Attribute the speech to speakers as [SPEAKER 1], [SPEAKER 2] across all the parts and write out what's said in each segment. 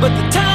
[SPEAKER 1] but the time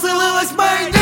[SPEAKER 2] Расселилась моя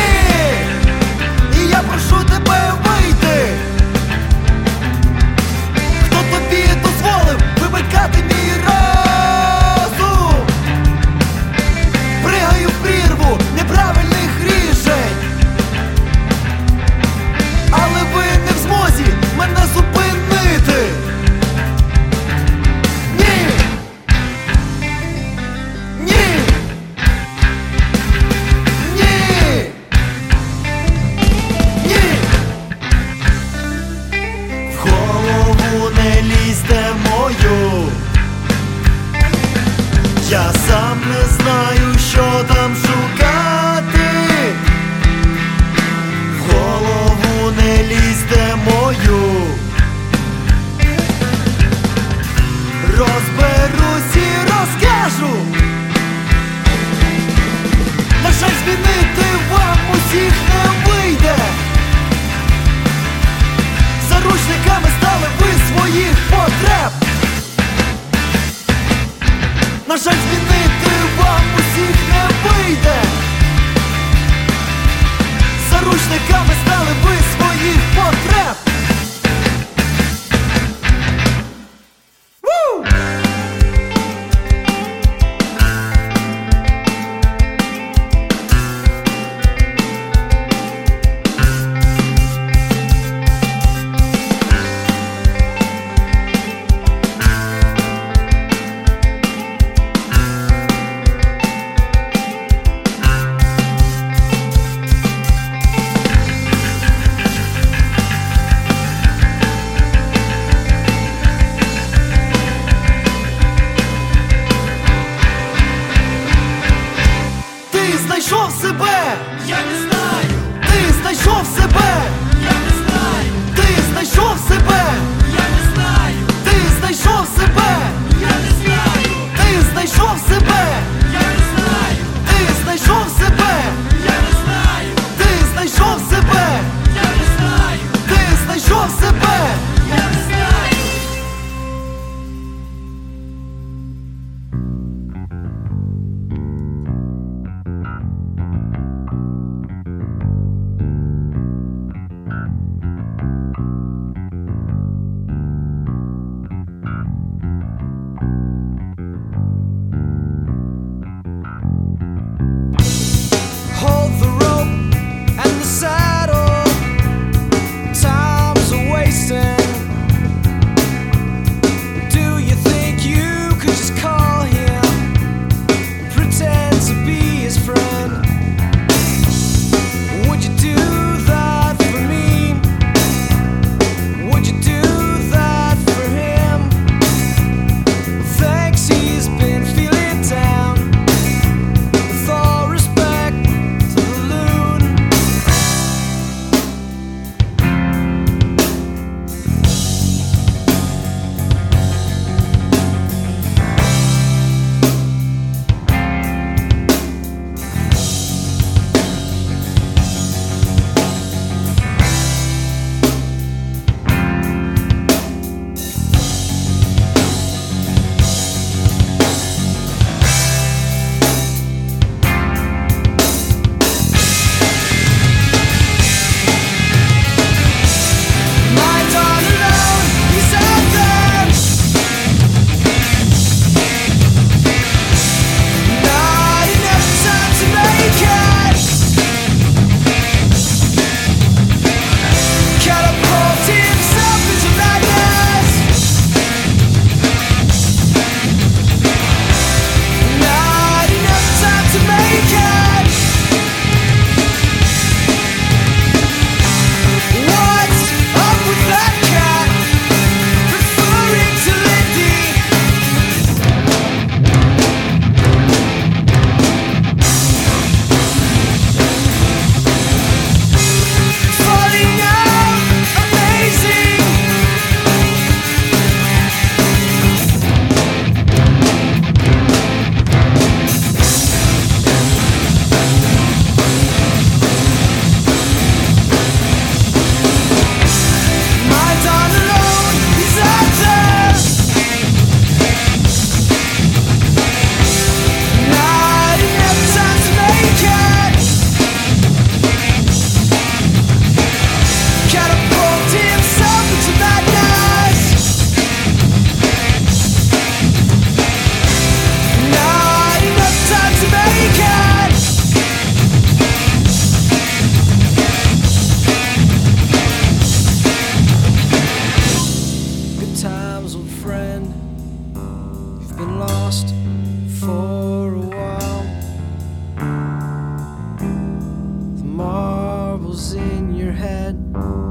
[SPEAKER 2] head